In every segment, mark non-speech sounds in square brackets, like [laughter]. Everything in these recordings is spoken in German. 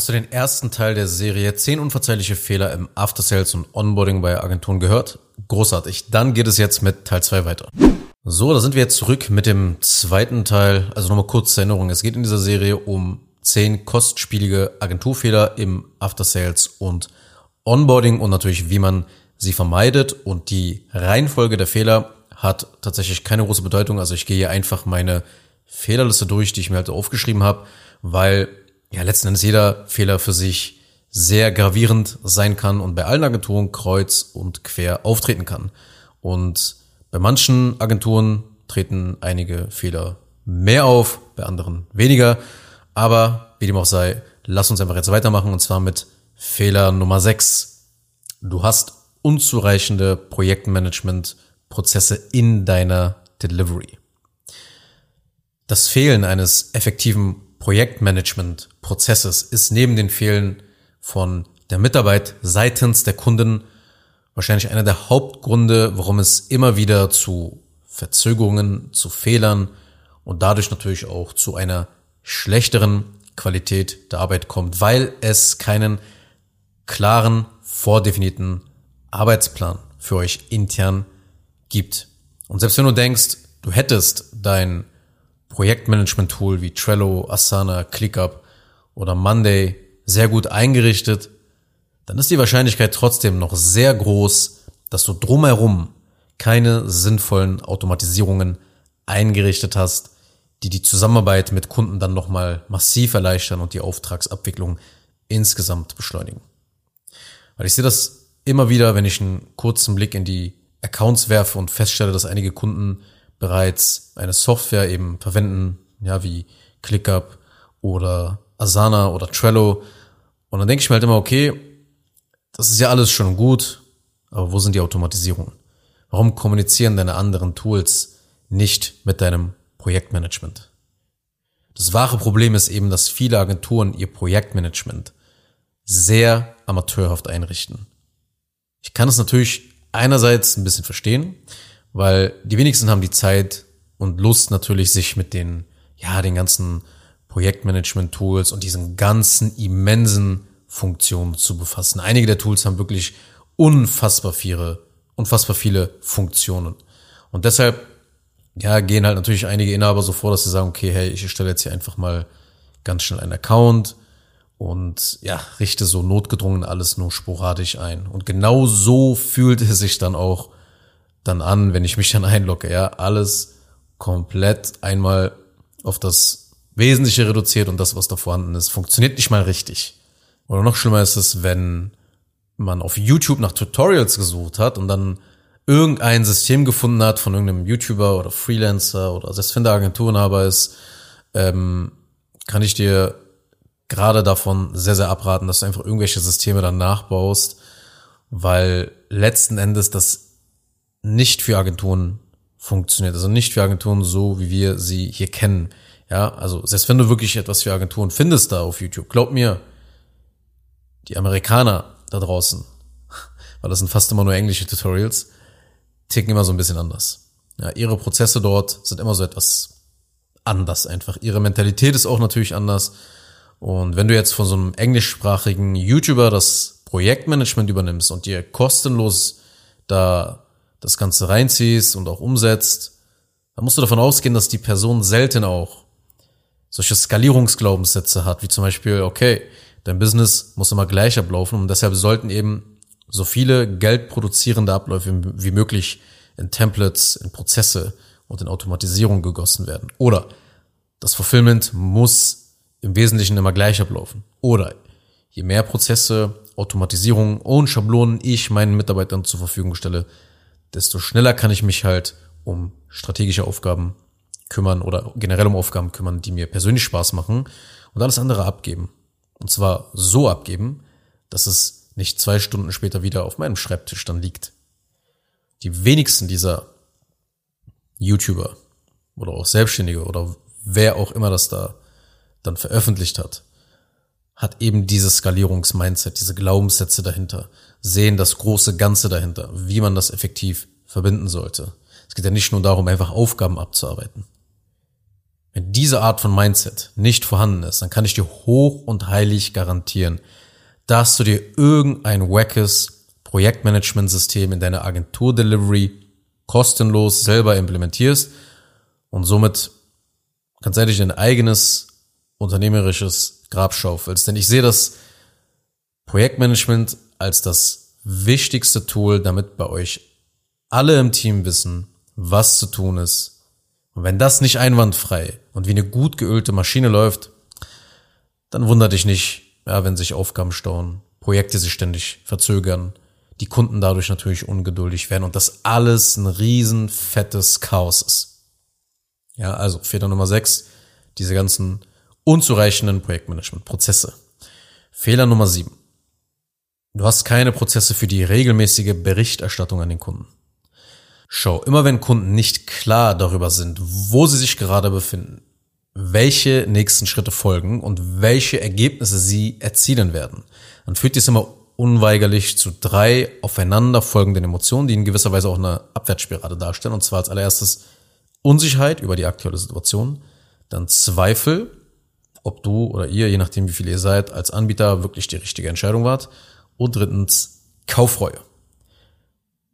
Hast du den ersten Teil der Serie 10 unverzeihliche Fehler im After Sales und Onboarding bei Agenturen gehört? Großartig. Dann geht es jetzt mit Teil 2 weiter. So, da sind wir jetzt zurück mit dem zweiten Teil. Also nochmal kurz zur Erinnerung. Es geht in dieser Serie um 10 kostspielige Agenturfehler im After Sales und Onboarding und natürlich, wie man sie vermeidet. Und die Reihenfolge der Fehler hat tatsächlich keine große Bedeutung. Also ich gehe hier einfach meine Fehlerliste durch, die ich mir halt aufgeschrieben habe, weil ja letzten Endes jeder Fehler für sich sehr gravierend sein kann und bei allen Agenturen kreuz und quer auftreten kann. Und bei manchen Agenturen treten einige Fehler mehr auf, bei anderen weniger. Aber wie dem auch sei, lass uns einfach jetzt weitermachen und zwar mit Fehler Nummer 6. Du hast unzureichende Projektmanagement-Prozesse in deiner Delivery. Das Fehlen eines effektiven Projektmanagement-Prozesses ist neben den Fehlen von der Mitarbeit seitens der Kunden wahrscheinlich einer der Hauptgründe, warum es immer wieder zu Verzögerungen, zu Fehlern und dadurch natürlich auch zu einer schlechteren Qualität der Arbeit kommt, weil es keinen klaren, vordefinierten Arbeitsplan für euch intern gibt. Und selbst wenn du denkst, du hättest dein Projektmanagement-Tool wie Trello, Asana, ClickUp oder Monday sehr gut eingerichtet, dann ist die Wahrscheinlichkeit trotzdem noch sehr groß, dass du drumherum keine sinnvollen Automatisierungen eingerichtet hast, die die Zusammenarbeit mit Kunden dann nochmal massiv erleichtern und die Auftragsabwicklung insgesamt beschleunigen. Weil ich sehe das immer wieder, wenn ich einen kurzen Blick in die Accounts werfe und feststelle, dass einige Kunden bereits eine Software eben verwenden, ja, wie ClickUp oder Asana oder Trello. Und dann denke ich mir halt immer, okay, das ist ja alles schon gut, aber wo sind die Automatisierungen? Warum kommunizieren deine anderen Tools nicht mit deinem Projektmanagement? Das wahre Problem ist eben, dass viele Agenturen ihr Projektmanagement sehr amateurhaft einrichten. Ich kann es natürlich einerseits ein bisschen verstehen, weil die wenigsten haben die Zeit und Lust natürlich, sich mit den, ja, den ganzen Projektmanagement-Tools und diesen ganzen immensen Funktionen zu befassen. Einige der Tools haben wirklich unfassbar viele, unfassbar viele Funktionen. Und deshalb, ja, gehen halt natürlich einige Inhaber so vor, dass sie sagen, okay, hey, ich stelle jetzt hier einfach mal ganz schnell einen Account und ja, richte so notgedrungen alles nur sporadisch ein. Und genau so fühlt es sich dann auch dann an, wenn ich mich dann einlogge, ja, alles komplett einmal auf das Wesentliche reduziert und das, was da vorhanden ist, funktioniert nicht mal richtig. Oder noch schlimmer ist es, wenn man auf YouTube nach Tutorials gesucht hat und dann irgendein System gefunden hat von irgendeinem YouTuber oder Freelancer oder selbst wenn der Agenturenhaber ist, ähm, kann ich dir gerade davon sehr, sehr abraten, dass du einfach irgendwelche Systeme dann nachbaust, weil letzten Endes das nicht für Agenturen funktioniert. Also nicht für Agenturen so, wie wir sie hier kennen. Ja, also selbst wenn du wirklich etwas für Agenturen findest da auf YouTube, glaub mir, die Amerikaner da draußen, [laughs] weil das sind fast immer nur englische Tutorials, ticken immer so ein bisschen anders. Ja, ihre Prozesse dort sind immer so etwas anders einfach. Ihre Mentalität ist auch natürlich anders. Und wenn du jetzt von so einem englischsprachigen YouTuber das Projektmanagement übernimmst und dir kostenlos da das Ganze reinziehst und auch umsetzt, dann musst du davon ausgehen, dass die Person selten auch solche Skalierungsglaubenssätze hat, wie zum Beispiel, okay, dein Business muss immer gleich ablaufen und deshalb sollten eben so viele geldproduzierende Abläufe wie möglich in Templates, in Prozesse und in Automatisierung gegossen werden. Oder das Fulfillment muss im Wesentlichen immer gleich ablaufen. Oder je mehr Prozesse, Automatisierung und Schablonen ich meinen Mitarbeitern zur Verfügung stelle, desto schneller kann ich mich halt um strategische Aufgaben kümmern oder generell um Aufgaben kümmern, die mir persönlich Spaß machen und alles andere abgeben. Und zwar so abgeben, dass es nicht zwei Stunden später wieder auf meinem Schreibtisch dann liegt. Die wenigsten dieser YouTuber oder auch Selbstständige oder wer auch immer das da dann veröffentlicht hat, hat eben dieses Skalierungsmindset, diese Glaubenssätze dahinter, sehen das große Ganze dahinter, wie man das effektiv verbinden sollte. Es geht ja nicht nur darum, einfach Aufgaben abzuarbeiten. Wenn diese Art von Mindset nicht vorhanden ist, dann kann ich dir hoch und heilig garantieren, dass du dir irgendein wackes Projektmanagementsystem in deiner Agentur-Delivery kostenlos selber implementierst und somit ganz ehrlich dein eigenes unternehmerisches Grab schaufelst. Denn ich sehe das Projektmanagement als das wichtigste Tool, damit bei euch alle im Team wissen, was zu tun ist. Und wenn das nicht einwandfrei und wie eine gut geölte Maschine läuft, dann wundert dich nicht, ja, wenn sich Aufgaben stauen, Projekte sich ständig verzögern, die Kunden dadurch natürlich ungeduldig werden und das alles ein riesen fettes Chaos ist. Ja, also Fehler Nummer 6, diese ganzen unzureichenden Projektmanagement-Prozesse. Fehler Nummer 7. Du hast keine Prozesse für die regelmäßige Berichterstattung an den Kunden. Schau, immer wenn Kunden nicht klar darüber sind, wo sie sich gerade befinden, welche nächsten Schritte folgen und welche Ergebnisse sie erzielen werden, dann führt dies immer unweigerlich zu drei aufeinander folgenden Emotionen, die in gewisser Weise auch eine Abwärtsspirale darstellen. Und zwar als allererstes Unsicherheit über die aktuelle Situation, dann Zweifel, ob du oder ihr, je nachdem wie viel ihr seid, als Anbieter wirklich die richtige Entscheidung wart. Und drittens Kaufreue.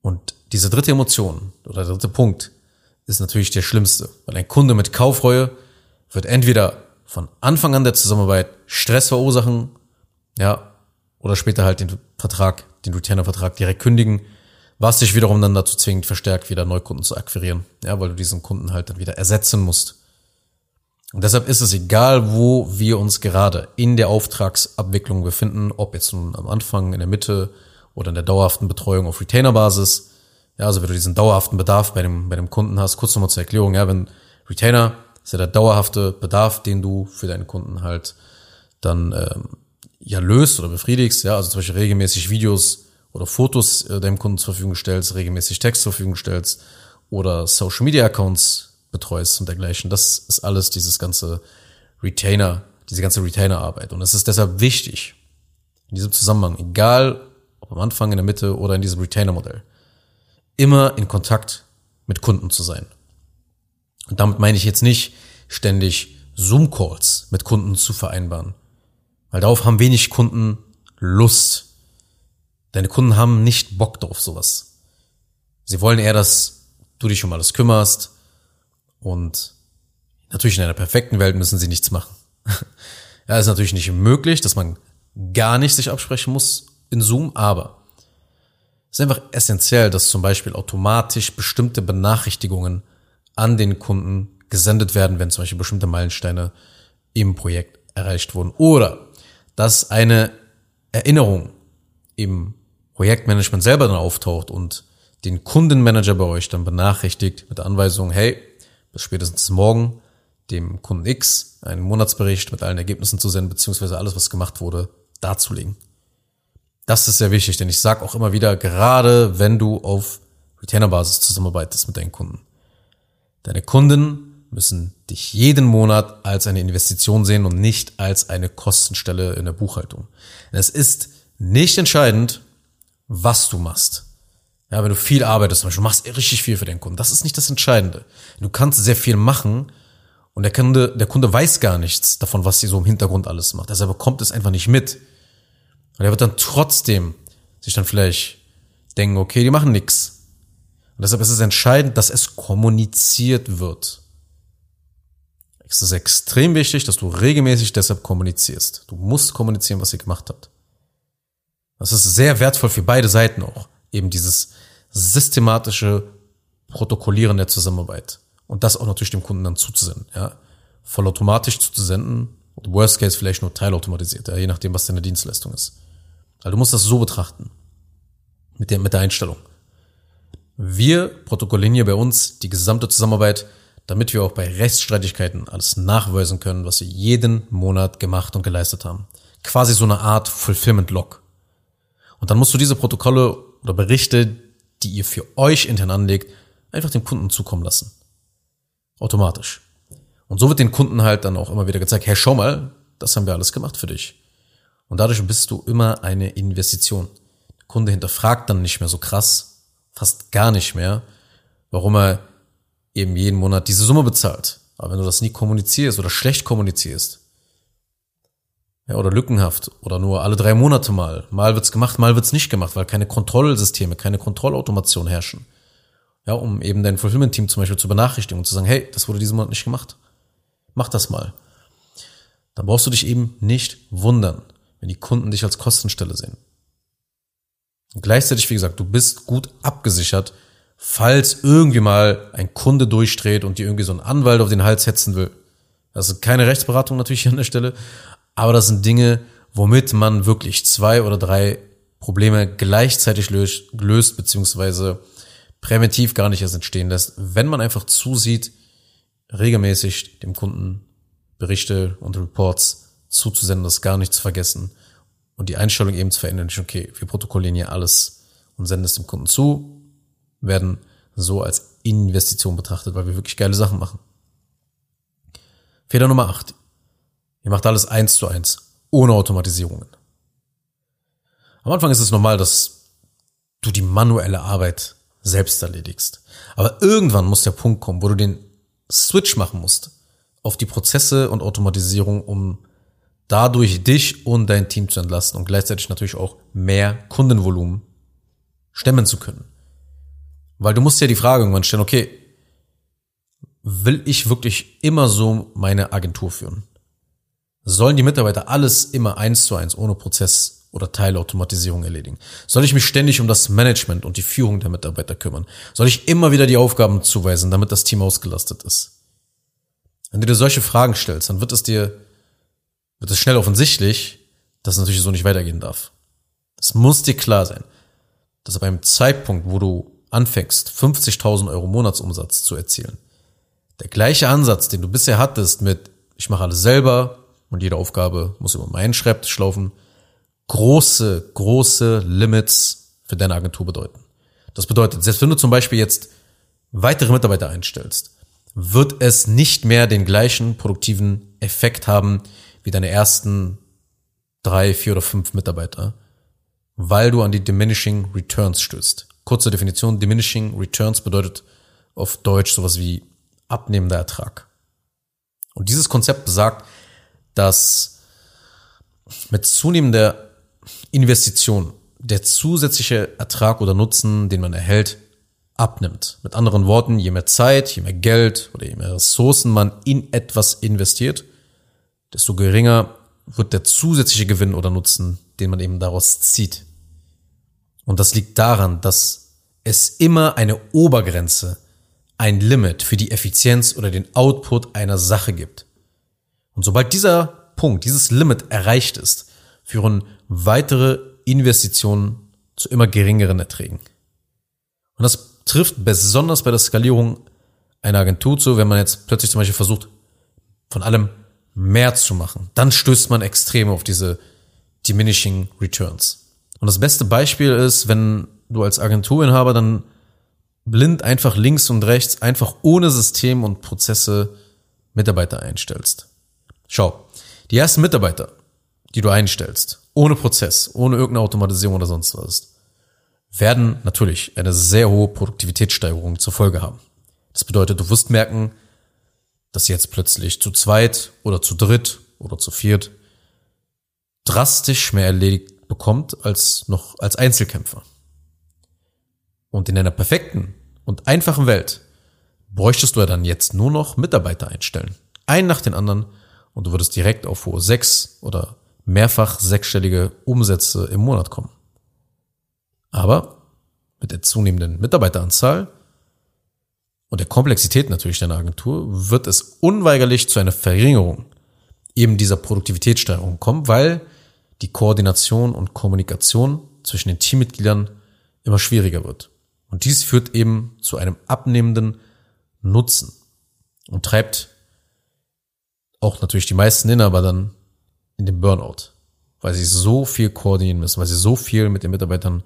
Und diese dritte Emotion oder der dritte Punkt ist natürlich der schlimmste, weil ein Kunde mit Kaufreue wird entweder von Anfang an der Zusammenarbeit Stress verursachen, ja, oder später halt den Vertrag, den Retainer-Vertrag direkt kündigen, was dich wiederum dann dazu zwingt, verstärkt wieder Neukunden zu akquirieren, ja, weil du diesen Kunden halt dann wieder ersetzen musst. Und deshalb ist es egal, wo wir uns gerade in der Auftragsabwicklung befinden, ob jetzt nun am Anfang, in der Mitte oder in der dauerhaften Betreuung auf Retainer-Basis. Ja, also wenn du diesen dauerhaften Bedarf bei dem, bei dem Kunden hast, kurz nochmal zur Erklärung, ja, wenn Retainer ist ja der dauerhafte Bedarf, den du für deinen Kunden halt dann ähm, ja löst oder befriedigst, ja, also zum Beispiel regelmäßig Videos oder Fotos äh, deinem Kunden zur Verfügung stellst, regelmäßig Text zur Verfügung stellst oder Social Media Accounts betreust und dergleichen. Das ist alles dieses ganze Retainer, diese ganze Retainer-Arbeit. Und es ist deshalb wichtig, in diesem Zusammenhang, egal ob am Anfang, in der Mitte oder in diesem Retainer-Modell, immer in Kontakt mit Kunden zu sein. Und damit meine ich jetzt nicht ständig Zoom-Calls mit Kunden zu vereinbaren. Weil darauf haben wenig Kunden Lust. Deine Kunden haben nicht Bock drauf sowas. Sie wollen eher, dass du dich um alles kümmerst, und natürlich in einer perfekten Welt müssen sie nichts machen. [laughs] ja, ist natürlich nicht möglich, dass man gar nicht sich absprechen muss in Zoom, aber es ist einfach essentiell, dass zum Beispiel automatisch bestimmte Benachrichtigungen an den Kunden gesendet werden, wenn zum Beispiel bestimmte Meilensteine im Projekt erreicht wurden. Oder dass eine Erinnerung im Projektmanagement selber dann auftaucht und den Kundenmanager bei euch dann benachrichtigt mit der Anweisung, hey, bis spätestens morgen dem Kunden X einen Monatsbericht mit allen Ergebnissen zu senden, beziehungsweise alles, was gemacht wurde, darzulegen. Das ist sehr wichtig, denn ich sage auch immer wieder, gerade wenn du auf Retainer-Basis zusammenarbeitest mit deinen Kunden. Deine Kunden müssen dich jeden Monat als eine Investition sehen und nicht als eine Kostenstelle in der Buchhaltung. Es ist nicht entscheidend, was du machst. Ja, wenn du viel arbeitest, zum Beispiel, du machst richtig viel für den Kunden. Das ist nicht das Entscheidende. Du kannst sehr viel machen und der Kunde, der Kunde weiß gar nichts davon, was sie so im Hintergrund alles macht. Er bekommt es einfach nicht mit. Und er wird dann trotzdem sich dann vielleicht denken, okay, die machen nichts. Und deshalb ist es entscheidend, dass es kommuniziert wird. Es ist extrem wichtig, dass du regelmäßig deshalb kommunizierst. Du musst kommunizieren, was ihr gemacht habt. Das ist sehr wertvoll für beide Seiten auch eben dieses systematische Protokollieren der Zusammenarbeit. Und das auch natürlich dem Kunden dann zuzusenden, ja. Vollautomatisch zuzusenden worst case vielleicht nur teilautomatisiert, ja, je nachdem, was deine Dienstleistung ist. Also du musst das so betrachten. Mit der, mit der Einstellung. Wir protokollieren hier bei uns die gesamte Zusammenarbeit, damit wir auch bei Rechtsstreitigkeiten alles nachweisen können, was wir jeden Monat gemacht und geleistet haben. Quasi so eine Art Fulfillment Log. Und dann musst du diese Protokolle oder Berichte, die ihr für euch intern anlegt, einfach dem Kunden zukommen lassen. Automatisch. Und so wird den Kunden halt dann auch immer wieder gezeigt, hey, schau mal, das haben wir alles gemacht für dich. Und dadurch bist du immer eine Investition. Der Kunde hinterfragt dann nicht mehr so krass, fast gar nicht mehr, warum er eben jeden Monat diese Summe bezahlt. Aber wenn du das nie kommunizierst oder schlecht kommunizierst, ja, oder lückenhaft oder nur alle drei Monate mal, mal wird's gemacht, mal wird's nicht gemacht, weil keine Kontrollsysteme, keine Kontrollautomation herrschen. Ja, um eben dein Fulfillment-Team zum Beispiel zu benachrichtigen und zu sagen, hey, das wurde diesen Monat nicht gemacht. Mach das mal. Dann brauchst du dich eben nicht wundern, wenn die Kunden dich als Kostenstelle sehen. Und gleichzeitig, wie gesagt, du bist gut abgesichert, falls irgendwie mal ein Kunde durchdreht und dir irgendwie so ein Anwalt auf den Hals hetzen will. Das ist keine Rechtsberatung natürlich an der Stelle, aber das sind Dinge, womit man wirklich zwei oder drei Probleme gleichzeitig löst, löst beziehungsweise präventiv gar nicht erst entstehen lässt, wenn man einfach zusieht, regelmäßig dem Kunden Berichte und Reports zuzusenden, das gar nicht zu vergessen und die Einstellung eben zu verändern. Okay, wir protokollieren hier alles und senden es dem Kunden zu, werden so als Investition betrachtet, weil wir wirklich geile Sachen machen. Fehler Nummer 8. Ihr macht alles eins zu eins, ohne Automatisierungen. Am Anfang ist es normal, dass du die manuelle Arbeit selbst erledigst. Aber irgendwann muss der Punkt kommen, wo du den Switch machen musst auf die Prozesse und Automatisierung, um dadurch dich und dein Team zu entlasten und gleichzeitig natürlich auch mehr Kundenvolumen stemmen zu können. Weil du musst ja die Frage irgendwann stellen, okay, will ich wirklich immer so meine Agentur führen? Sollen die Mitarbeiter alles immer eins zu eins ohne Prozess oder Teilautomatisierung erledigen? Soll ich mich ständig um das Management und die Führung der Mitarbeiter kümmern? Soll ich immer wieder die Aufgaben zuweisen, damit das Team ausgelastet ist? Wenn du dir solche Fragen stellst, dann wird es dir, wird es schnell offensichtlich, dass es natürlich so nicht weitergehen darf. Es muss dir klar sein, dass ab einem Zeitpunkt, wo du anfängst, 50.000 Euro Monatsumsatz zu erzielen, der gleiche Ansatz, den du bisher hattest mit, ich mache alles selber, und jede Aufgabe muss über meinen Schreibtisch laufen, große, große Limits für deine Agentur bedeuten. Das bedeutet, selbst wenn du zum Beispiel jetzt weitere Mitarbeiter einstellst, wird es nicht mehr den gleichen produktiven Effekt haben wie deine ersten drei, vier oder fünf Mitarbeiter, weil du an die Diminishing Returns stößt. Kurze Definition, Diminishing Returns bedeutet auf Deutsch sowas wie abnehmender Ertrag. Und dieses Konzept besagt, dass mit zunehmender Investition der zusätzliche Ertrag oder Nutzen, den man erhält, abnimmt. Mit anderen Worten, je mehr Zeit, je mehr Geld oder je mehr Ressourcen man in etwas investiert, desto geringer wird der zusätzliche Gewinn oder Nutzen, den man eben daraus zieht. Und das liegt daran, dass es immer eine Obergrenze, ein Limit für die Effizienz oder den Output einer Sache gibt. Und sobald dieser Punkt, dieses Limit erreicht ist, führen weitere Investitionen zu immer geringeren Erträgen. Und das trifft besonders bei der Skalierung einer Agentur zu, wenn man jetzt plötzlich zum Beispiel versucht, von allem mehr zu machen. Dann stößt man extrem auf diese diminishing returns. Und das beste Beispiel ist, wenn du als Agenturinhaber dann blind einfach links und rechts, einfach ohne System und Prozesse Mitarbeiter einstellst. Schau, die ersten Mitarbeiter, die du einstellst, ohne Prozess, ohne irgendeine Automatisierung oder sonst was, werden natürlich eine sehr hohe Produktivitätssteigerung zur Folge haben. Das bedeutet, du wirst merken, dass jetzt plötzlich zu zweit oder zu dritt oder zu viert drastisch mehr erledigt bekommt als noch als Einzelkämpfer. Und in einer perfekten und einfachen Welt bräuchtest du ja dann jetzt nur noch Mitarbeiter einstellen. Einen nach den anderen und du würdest direkt auf hohe sechs oder mehrfach sechsstellige Umsätze im Monat kommen. Aber mit der zunehmenden Mitarbeiteranzahl und der Komplexität natürlich deiner Agentur wird es unweigerlich zu einer Verringerung eben dieser Produktivitätssteigerung kommen, weil die Koordination und Kommunikation zwischen den Teammitgliedern immer schwieriger wird. Und dies führt eben zu einem abnehmenden Nutzen und treibt auch natürlich die meisten Inhaber dann in den Burnout, weil sie so viel koordinieren müssen, weil sie so viel mit den Mitarbeitern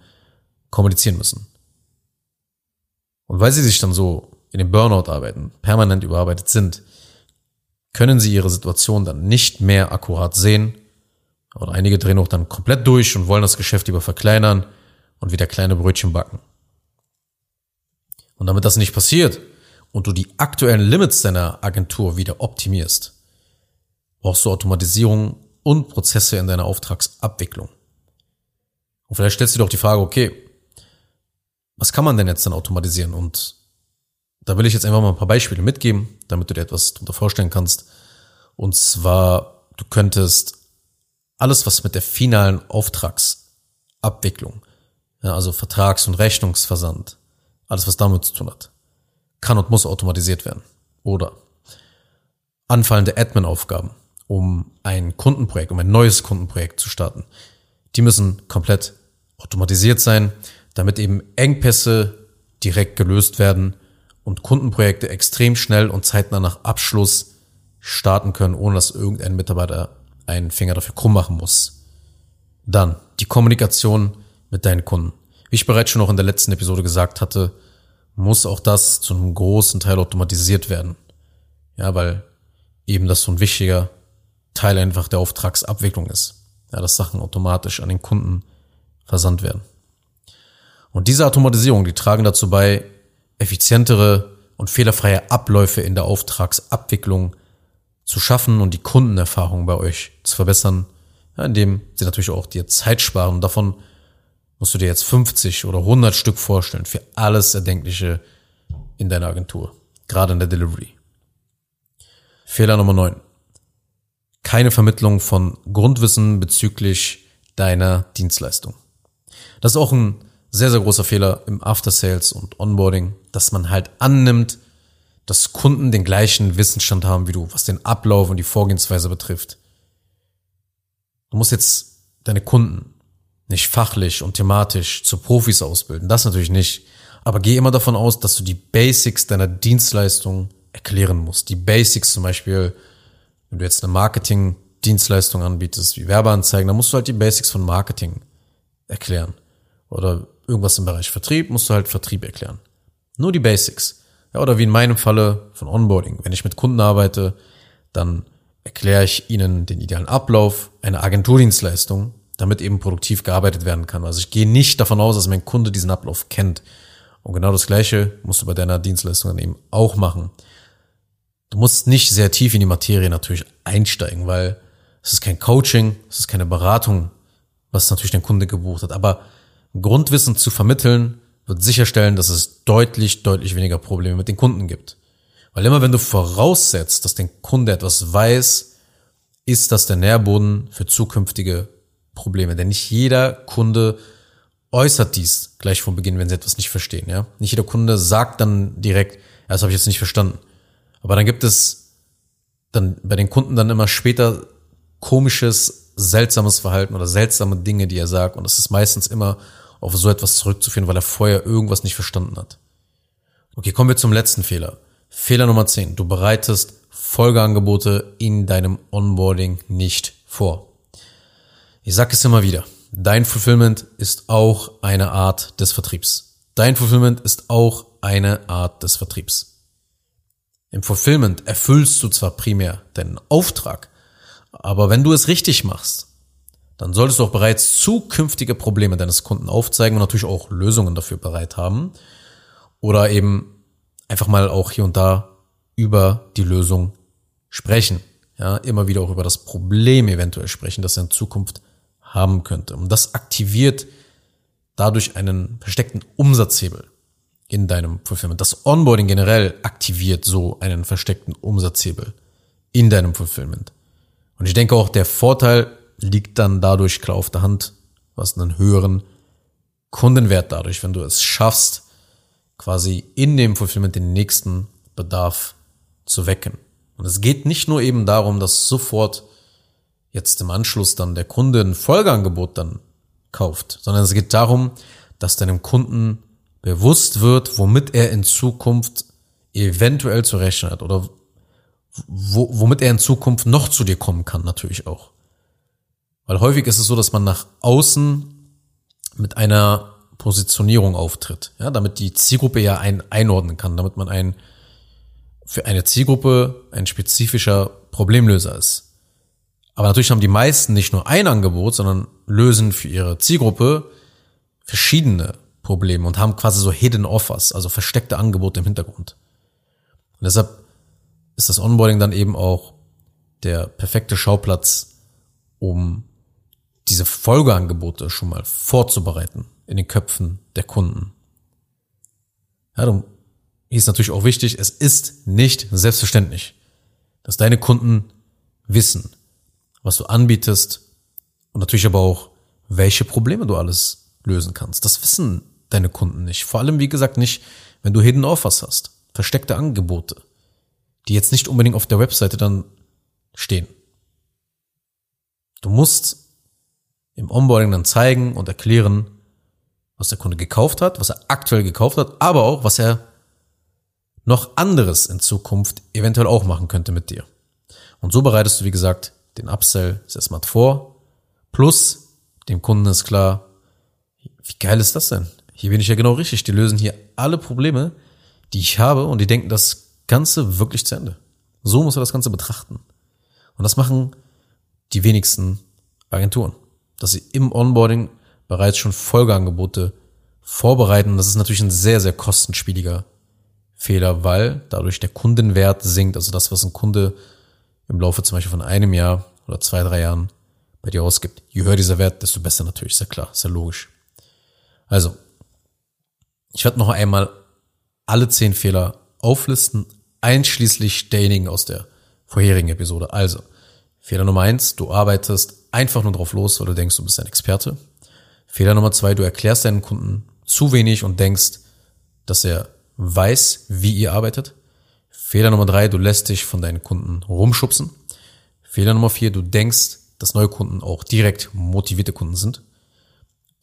kommunizieren müssen. Und weil sie sich dann so in den Burnout arbeiten, permanent überarbeitet sind, können sie ihre Situation dann nicht mehr akkurat sehen. Oder einige drehen auch dann komplett durch und wollen das Geschäft lieber verkleinern und wieder kleine Brötchen backen. Und damit das nicht passiert und du die aktuellen Limits deiner Agentur wieder optimierst, brauchst du Automatisierung und Prozesse in deiner Auftragsabwicklung. Und vielleicht stellst du dir auch die Frage, okay, was kann man denn jetzt dann automatisieren? Und da will ich jetzt einfach mal ein paar Beispiele mitgeben, damit du dir etwas darunter vorstellen kannst. Und zwar, du könntest alles, was mit der finalen Auftragsabwicklung, ja, also Vertrags- und Rechnungsversand, alles, was damit zu tun hat, kann und muss automatisiert werden. Oder anfallende Admin-Aufgaben, um ein Kundenprojekt, um ein neues Kundenprojekt zu starten. Die müssen komplett automatisiert sein, damit eben Engpässe direkt gelöst werden und Kundenprojekte extrem schnell und zeitnah nach Abschluss starten können, ohne dass irgendein Mitarbeiter einen Finger dafür krumm machen muss. Dann die Kommunikation mit deinen Kunden. Wie ich bereits schon auch in der letzten Episode gesagt hatte, muss auch das zu einem großen Teil automatisiert werden. Ja, weil eben das so ein wichtiger Teil einfach der Auftragsabwicklung ist. Ja, dass Sachen automatisch an den Kunden versandt werden. Und diese Automatisierung, die tragen dazu bei, effizientere und fehlerfreie Abläufe in der Auftragsabwicklung zu schaffen und die Kundenerfahrung bei euch zu verbessern, ja, indem sie natürlich auch dir Zeit sparen. Und davon musst du dir jetzt 50 oder 100 Stück vorstellen für alles Erdenkliche in deiner Agentur, gerade in der Delivery. Fehler Nummer 9. Keine Vermittlung von Grundwissen bezüglich deiner Dienstleistung. Das ist auch ein sehr, sehr großer Fehler im After Sales und Onboarding, dass man halt annimmt, dass Kunden den gleichen Wissensstand haben wie du, was den Ablauf und die Vorgehensweise betrifft. Du musst jetzt deine Kunden nicht fachlich und thematisch zu Profis ausbilden, das natürlich nicht. Aber geh immer davon aus, dass du die Basics deiner Dienstleistung erklären musst. Die Basics zum Beispiel, wenn du jetzt eine Marketing-Dienstleistung anbietest, wie Werbeanzeigen, dann musst du halt die Basics von Marketing erklären. Oder irgendwas im Bereich Vertrieb, musst du halt Vertrieb erklären. Nur die Basics. Ja, oder wie in meinem Falle von Onboarding. Wenn ich mit Kunden arbeite, dann erkläre ich ihnen den idealen Ablauf einer Agenturdienstleistung, damit eben produktiv gearbeitet werden kann. Also ich gehe nicht davon aus, dass mein Kunde diesen Ablauf kennt. Und genau das Gleiche musst du bei deiner Dienstleistung dann eben auch machen. Du musst nicht sehr tief in die Materie natürlich einsteigen, weil es ist kein Coaching, es ist keine Beratung, was natürlich dein Kunde gebucht hat. Aber Grundwissen zu vermitteln, wird sicherstellen, dass es deutlich, deutlich weniger Probleme mit den Kunden gibt. Weil immer wenn du voraussetzt, dass dein Kunde etwas weiß, ist das der Nährboden für zukünftige Probleme. Denn nicht jeder Kunde äußert dies gleich von Beginn, wenn sie etwas nicht verstehen. Ja? Nicht jeder Kunde sagt dann direkt, ja, das habe ich jetzt nicht verstanden. Aber dann gibt es dann bei den Kunden dann immer später komisches, seltsames Verhalten oder seltsame Dinge, die er sagt. Und das ist meistens immer auf so etwas zurückzuführen, weil er vorher irgendwas nicht verstanden hat. Okay, kommen wir zum letzten Fehler. Fehler Nummer 10. Du bereitest Folgeangebote in deinem Onboarding nicht vor. Ich sage es immer wieder. Dein Fulfillment ist auch eine Art des Vertriebs. Dein Fulfillment ist auch eine Art des Vertriebs. Im Fulfillment erfüllst du zwar primär deinen Auftrag, aber wenn du es richtig machst, dann solltest du auch bereits zukünftige Probleme deines Kunden aufzeigen und natürlich auch Lösungen dafür bereit haben. Oder eben einfach mal auch hier und da über die Lösung sprechen. Ja, immer wieder auch über das Problem eventuell sprechen, das er in Zukunft haben könnte. Und das aktiviert dadurch einen versteckten Umsatzhebel in deinem Fulfillment. Das Onboarding generell aktiviert so einen versteckten Umsatzhebel in deinem Fulfillment. Und ich denke auch, der Vorteil liegt dann dadurch klar auf der Hand, hast einen höheren Kundenwert dadurch, wenn du es schaffst, quasi in dem Fulfillment den nächsten Bedarf zu wecken. Und es geht nicht nur eben darum, dass sofort jetzt im Anschluss dann der Kunde ein Folgeangebot dann kauft, sondern es geht darum, dass deinem Kunden bewusst wird, womit er in Zukunft eventuell zu rechnen hat oder womit er in Zukunft noch zu dir kommen kann, natürlich auch. Weil häufig ist es so, dass man nach außen mit einer Positionierung auftritt, ja, damit die Zielgruppe ja einen einordnen kann, damit man ein für eine Zielgruppe ein spezifischer Problemlöser ist. Aber natürlich haben die meisten nicht nur ein Angebot, sondern lösen für ihre Zielgruppe verschiedene Probleme und haben quasi so Hidden Offers, also versteckte Angebote im Hintergrund. Und deshalb ist das Onboarding dann eben auch der perfekte Schauplatz, um diese Folgeangebote schon mal vorzubereiten in den Köpfen der Kunden. Ja, darum ist natürlich auch wichtig, es ist nicht selbstverständlich, dass deine Kunden wissen, was du anbietest und natürlich aber auch, welche Probleme du alles lösen kannst. Das wissen deine Kunden nicht. Vor allem, wie gesagt, nicht, wenn du Hidden Offers hast, versteckte Angebote, die jetzt nicht unbedingt auf der Webseite dann stehen. Du musst im Onboarding dann zeigen und erklären, was der Kunde gekauft hat, was er aktuell gekauft hat, aber auch, was er noch anderes in Zukunft eventuell auch machen könnte mit dir. Und so bereitest du, wie gesagt, den Upsell sehr smart vor. Plus, dem Kunden ist klar, wie geil ist das denn? Hier bin ich ja genau richtig. Die lösen hier alle Probleme, die ich habe und die denken das Ganze wirklich zu Ende. So muss er das Ganze betrachten. Und das machen die wenigsten Agenturen, dass sie im Onboarding bereits schon Folgeangebote vorbereiten. Das ist natürlich ein sehr, sehr kostenspieliger Fehler, weil dadurch der Kundenwert sinkt. Also das, was ein Kunde im Laufe zum Beispiel von einem Jahr oder zwei, drei Jahren bei dir ausgibt. Je höher dieser Wert, desto besser natürlich, ist ja klar, ist ja logisch. Also, ich werde noch einmal alle zehn Fehler auflisten, einschließlich derjenigen aus der vorherigen Episode. Also, Fehler Nummer eins, du arbeitest einfach nur drauf los, weil du denkst, du bist ein Experte. Fehler Nummer zwei, du erklärst deinen Kunden zu wenig und denkst, dass er weiß, wie ihr arbeitet. Fehler Nummer drei, du lässt dich von deinen Kunden rumschubsen. Fehler Nummer vier, du denkst, dass neue Kunden auch direkt motivierte Kunden sind.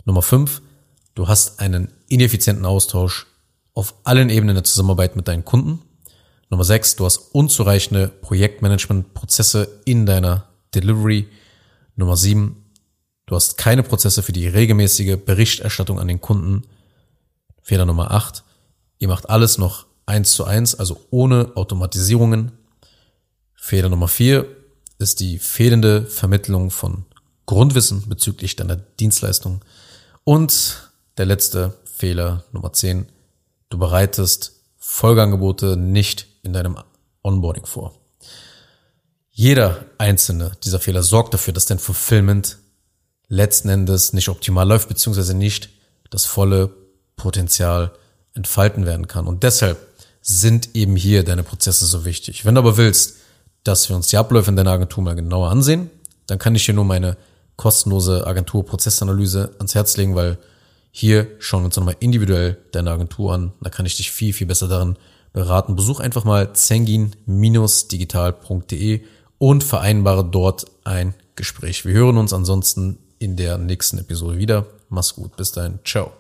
Nummer fünf, du hast einen ineffizienten Austausch auf allen Ebenen der Zusammenarbeit mit deinen Kunden. Nummer sechs, du hast unzureichende Projektmanagement-Prozesse in deiner Delivery. Nummer sieben, du hast keine Prozesse für die regelmäßige Berichterstattung an den Kunden. Fehler Nummer acht, ihr macht alles noch eins zu eins, also ohne Automatisierungen. Fehler Nummer vier, ist die fehlende Vermittlung von Grundwissen bezüglich deiner Dienstleistung. Und der letzte Fehler, Nummer 10, du bereitest Folgeangebote nicht in deinem Onboarding vor. Jeder einzelne dieser Fehler sorgt dafür, dass dein Fulfillment letzten Endes nicht optimal läuft, beziehungsweise nicht das volle Potenzial entfalten werden kann. Und deshalb sind eben hier deine Prozesse so wichtig. Wenn du aber willst, dass wir uns die Abläufe in deiner Agentur mal genauer ansehen. Dann kann ich hier nur meine kostenlose Agenturprozessanalyse ans Herz legen, weil hier schauen wir uns nochmal individuell deine Agentur an. Da kann ich dich viel, viel besser darin beraten. Besuch einfach mal zengin-digital.de und vereinbare dort ein Gespräch. Wir hören uns ansonsten in der nächsten Episode wieder. Mach's gut. Bis dahin. Ciao.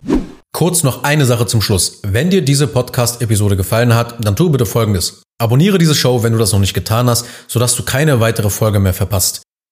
Kurz noch eine Sache zum Schluss. Wenn dir diese Podcast-Episode gefallen hat, dann tu bitte Folgendes. Abonniere diese Show, wenn du das noch nicht getan hast, sodass du keine weitere Folge mehr verpasst.